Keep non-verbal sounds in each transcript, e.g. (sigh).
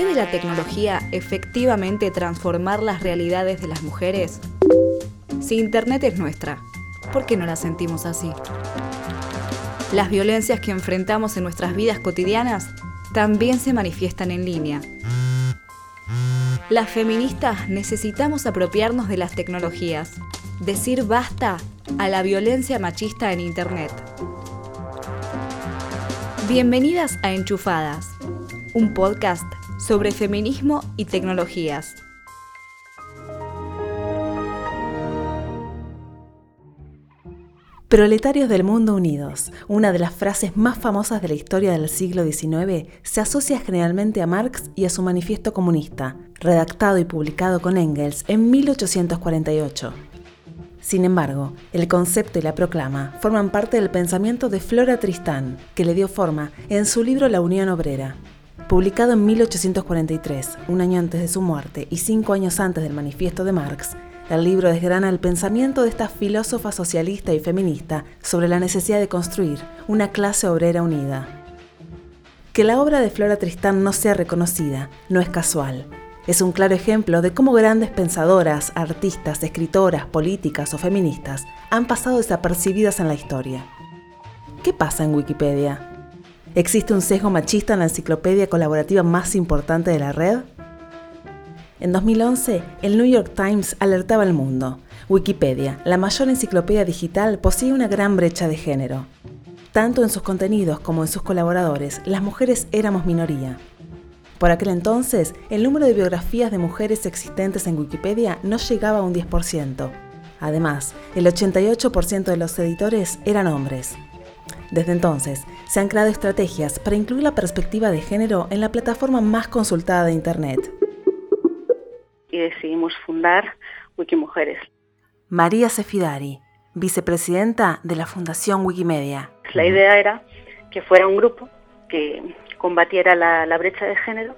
¿Puede la tecnología efectivamente transformar las realidades de las mujeres? Si Internet es nuestra, ¿por qué no la sentimos así? Las violencias que enfrentamos en nuestras vidas cotidianas también se manifiestan en línea. Las feministas necesitamos apropiarnos de las tecnologías, decir basta a la violencia machista en Internet. Bienvenidas a Enchufadas, un podcast sobre feminismo y tecnologías. Proletarios del mundo unidos, una de las frases más famosas de la historia del siglo XIX, se asocia generalmente a Marx y a su manifiesto comunista, redactado y publicado con Engels en 1848. Sin embargo, el concepto y la proclama forman parte del pensamiento de Flora Tristán, que le dio forma en su libro La Unión Obrera. Publicado en 1843, un año antes de su muerte y cinco años antes del manifiesto de Marx, el libro desgrana el pensamiento de esta filósofa socialista y feminista sobre la necesidad de construir una clase obrera unida. Que la obra de Flora Tristán no sea reconocida no es casual. Es un claro ejemplo de cómo grandes pensadoras, artistas, escritoras, políticas o feministas han pasado desapercibidas en la historia. ¿Qué pasa en Wikipedia? ¿Existe un sesgo machista en la enciclopedia colaborativa más importante de la red? En 2011, el New York Times alertaba al mundo. Wikipedia, la mayor enciclopedia digital, posee una gran brecha de género. Tanto en sus contenidos como en sus colaboradores, las mujeres éramos minoría. Por aquel entonces, el número de biografías de mujeres existentes en Wikipedia no llegaba a un 10%. Además, el 88% de los editores eran hombres. Desde entonces, se han creado estrategias para incluir la perspectiva de género en la plataforma más consultada de Internet y decidimos fundar Wikimujeres. María Sefidari, vicepresidenta de la Fundación Wikimedia. La idea era que fuera un grupo que combatiera la, brecha de género,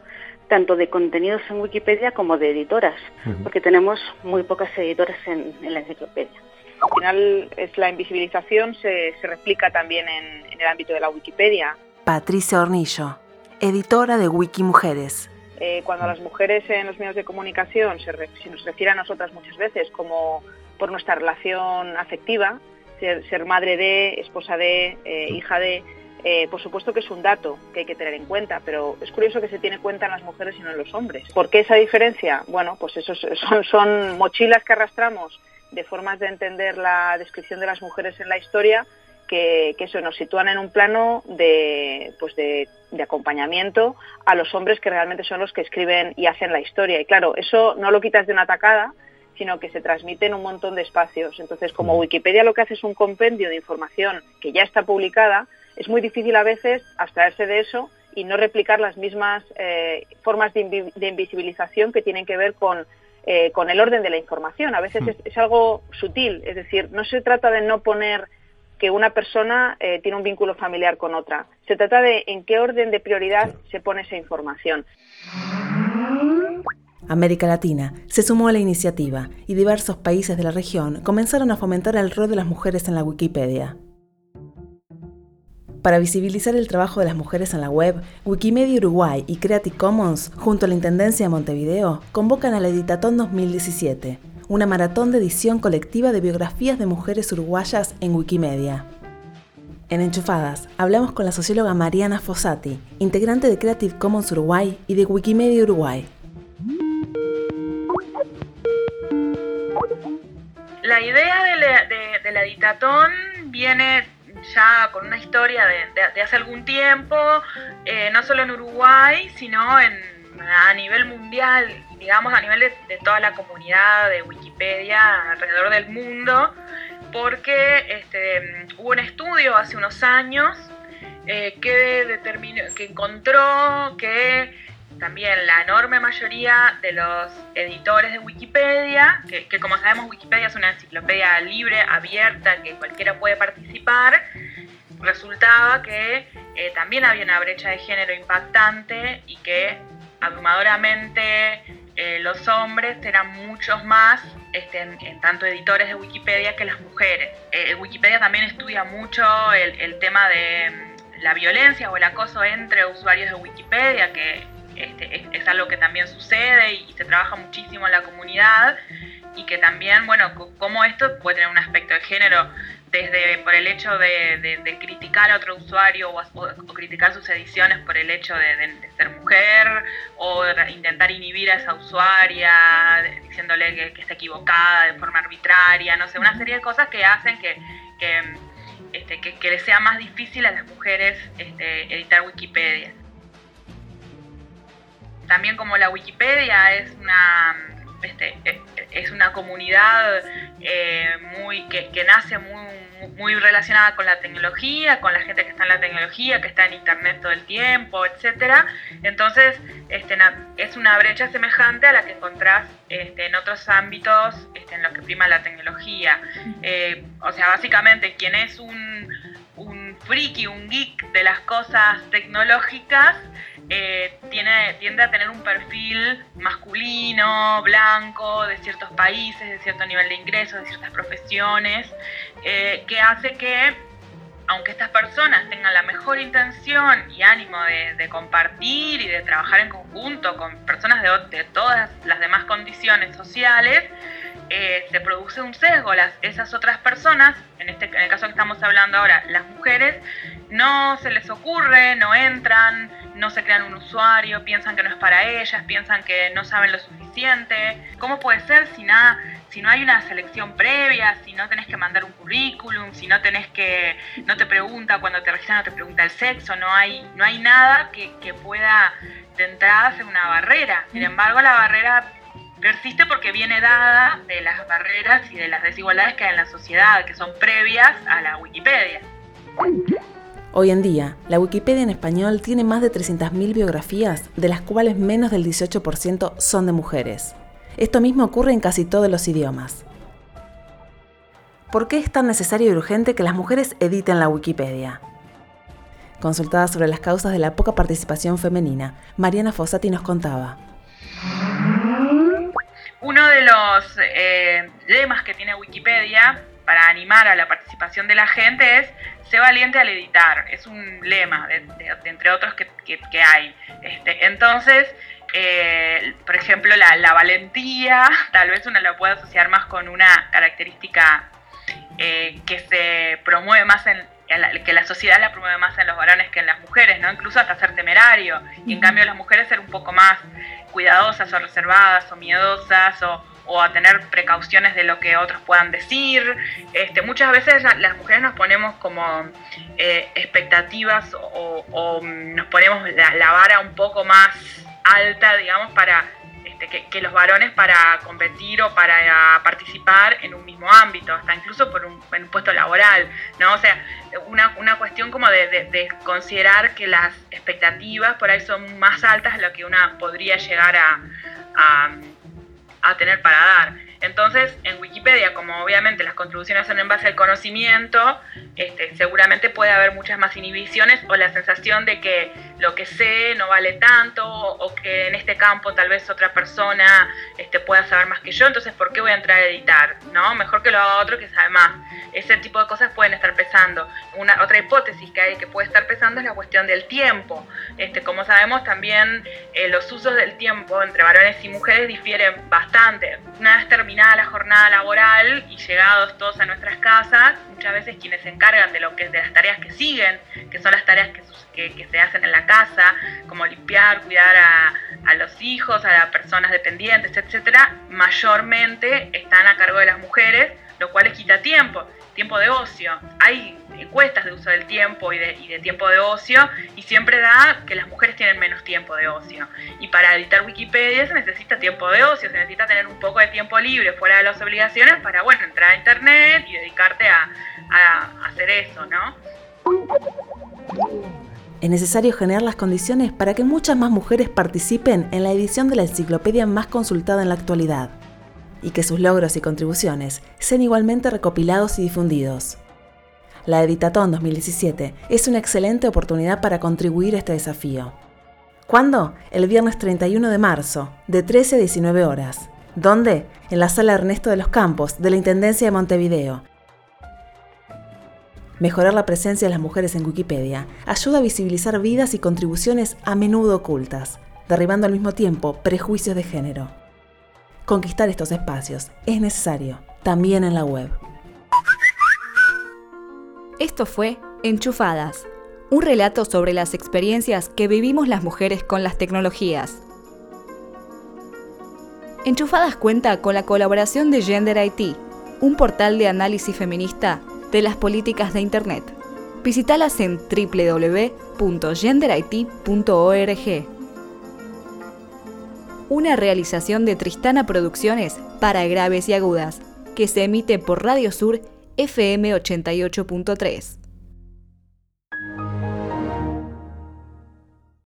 tanto de contenidos en Wikipedia como de editoras, porque tenemos muy pocas editoras en, la enciclopedia. Al final es la invisibilización se, se replica también en, en el ámbito de la Wikipedia. Patricia Hornillo, editora de Wikimujeres. Eh, cuando las mujeres en los medios de comunicación se, nos refiere a nosotras muchas veces como por nuestra relación afectiva, ser, madre de, esposa de, eh, hija de, eh, por supuesto que es un dato que hay que tener en cuenta, pero es curioso que se tiene cuenta en las mujeres y no en los hombres. ¿Por qué esa diferencia? Bueno, pues esos (laughs) son, son mochilas que arrastramos de formas de entender la descripción de las mujeres en la historia que, eso nos sitúan en un plano de, pues de, acompañamiento a los hombres que realmente son los que escriben y hacen la historia. Y claro, eso no lo quitas de una tacada, sino que se transmite en un montón de espacios. Entonces, como Wikipedia lo que hace es un compendio de información que ya está publicada, es muy difícil a veces abstraerse de eso y no replicar las mismas eh, formas de, invisibilización que tienen que ver con, eh, con el orden de la información. A veces hmm. es algo sutil, es decir, no se trata de no poner que una persona eh, tiene un vínculo familiar con otra. Se trata de en qué orden de prioridad se pone esa información. América Latina se sumó a la iniciativa y diversos países de la región comenzaron a fomentar el rol de las mujeres en la Wikipedia. Para visibilizar el trabajo de las mujeres en la web, Wikimedia Uruguay y Creative Commons, junto a la Intendencia de Montevideo, convocan al Editatón 2017, una maratón de edición colectiva de biografías de mujeres uruguayas en Wikimedia. En Enchufadas hablamos con la socióloga Mariana Fossati, integrante de Creative Commons Uruguay y de Wikimedia Uruguay. La idea de la, editatón viene ya con una historia de, hace algún tiempo, eh, no solo en Uruguay, sino a nivel mundial digamos, a nivel de, toda la comunidad de Wikipedia alrededor del mundo, porque este, hubo un estudio hace unos años eh, que, determinó, que encontró que también la enorme mayoría de los editores de Wikipedia, que, como sabemos Wikipedia es una enciclopedia libre, abierta, que cualquiera puede participar, resultaba que eh, también había una brecha de género impactante y que abrumadoramente eh, los hombres eran muchos más este, en, tanto editores de Wikipedia que las mujeres. Eh, Wikipedia también estudia mucho el, tema de mm, la violencia o el acoso entre usuarios de Wikipedia, que este, es, algo que también sucede y, se trabaja muchísimo en la comunidad y que también, bueno, como esto puede tener un aspecto de género desde por el hecho de, criticar a otro usuario o, criticar sus ediciones por el hecho de, ser mujer o intentar inhibir a esa usuaria diciéndole que, está equivocada de forma arbitraria, no sé, una serie de cosas que hacen que, que, este, que, les sea más difícil a las mujeres este, editar Wikipedia. También como la Wikipedia es una este, eh, es una comunidad eh, muy que, nace muy, muy relacionada con la tecnología, con la gente que está en la tecnología, que está en internet todo el tiempo, etcétera. Entonces, este, es una brecha semejante a la que encontrás este, en otros ámbitos este, en los que prima la tecnología. Eh, o sea, básicamente quien es un, un friki, un geek de las cosas tecnológicas, eh, tiene, tiende a tener un perfil masculino, blanco, de ciertos países, de cierto nivel de ingresos, de ciertas profesiones, eh, que hace que, aunque estas personas tengan la mejor intención y ánimo de, compartir y de trabajar en conjunto con personas de, todas las demás condiciones sociales, eh, se produce un sesgo. Las, esas otras personas, en, este, en el caso que estamos hablando ahora, las mujeres, no se les ocurre, no entran, no se crean un usuario, piensan que no es para ellas, piensan que no saben lo suficiente. ¿Cómo puede ser si nada, si no hay una selección previa, si no tenés que mandar un currículum, si no tenés que, no te pregunta cuando te registran, no te pregunta el sexo, no hay, no hay nada que, que pueda de entrada ser una barrera. Sin embargo, la barrera persiste porque viene dada de las barreras y de las desigualdades que hay en la sociedad, que son previas a la Wikipedia. Hoy en día, la Wikipedia en español tiene más de 300.000 biografías, de las cuales menos del 18% son de mujeres. Esto mismo ocurre en casi todos los idiomas. ¿Por qué es tan necesario y urgente que las mujeres editen la Wikipedia? Consultada sobre las causas de la poca participación femenina, Mariana Fossati nos contaba. Uno de los eh, lemas que tiene Wikipedia para animar a la participación de la gente es sé valiente al editar, es un lema, de, entre otros que, hay. Este, entonces, eh, por ejemplo, la, valentía, (laughs) tal vez uno la pueda asociar más con una característica eh, que se promueve más en, que la sociedad la promueve más en los varones que en las mujeres, ¿no? Incluso hasta ser temerario. Y en cambio las mujeres ser un poco más cuidadosas o reservadas o miedosas o, o a tener precauciones de lo que otros puedan decir. Este, muchas veces las mujeres nos ponemos como eh, expectativas o, nos ponemos la, vara un poco más alta, digamos, para que, los varones para competir o para participar en un mismo ámbito, hasta incluso por un, puesto laboral, ¿no? O sea, una, una cuestión como de, considerar que las expectativas por ahí son más altas de lo que una podría llegar a a tener para dar. Entonces, en Wikipedia, como obviamente las contribuciones son en base al conocimiento, este, seguramente puede haber muchas más inhibiciones o la sensación de que lo que sé no vale tanto o que en este campo tal vez otra persona este, pueda saber más que yo, entonces ¿por qué voy a entrar a editar? ¿No? Mejor que lo haga otro que sabe más. Ese tipo de cosas pueden estar pesando. Una, otra hipótesis que hay que puede estar pesando es la cuestión del tiempo. Este, como sabemos, también eh, los usos del tiempo entre varones y mujeres difieren bastante. Una vez terminada la jornada laboral y llegados todos a nuestras casas, muchas veces quienes se encargan de lo que de las tareas que siguen, que son las tareas que, que, se hacen en la casa, como limpiar, cuidar a, los hijos, a las personas dependientes, etcétera, mayormente están a cargo de las mujeres, lo cual les quita tiempo tiempo de ocio. Hay encuestas de uso del tiempo y de, tiempo de ocio y siempre da que las mujeres tienen menos tiempo de ocio. Y para editar Wikipedia se necesita tiempo de ocio, se necesita tener un poco de tiempo libre fuera de las obligaciones para, bueno, entrar a internet y dedicarte a hacer eso, ¿no? Es necesario generar las condiciones para que muchas más mujeres participen en la edición de la enciclopedia más consultada en la actualidad y que sus logros y contribuciones sean igualmente recopilados y difundidos. La Editatón 2017 es una excelente oportunidad para contribuir a este desafío. ¿Cuándo? El viernes 31 de marzo, de 13 a 19 horas. ¿Dónde? En la sala Ernesto de los Campos, de la Intendencia de Montevideo. Mejorar la presencia de las mujeres en Wikipedia ayuda a visibilizar vidas y contribuciones a menudo ocultas derribando al mismo tiempo prejuicios de género. Conquistar estos espacios es necesario, también en la web. Esto fue Enchufadas, un relato sobre las experiencias que vivimos las mujeres con las tecnologías. Enchufadas cuenta con la colaboración de Gender IT, un portal de análisis feminista de las políticas de Internet. Visítalas en www.genderit.org. Una realización de Tristana Producciones para graves y agudas, que se emite por Radio Sur FM 88.3.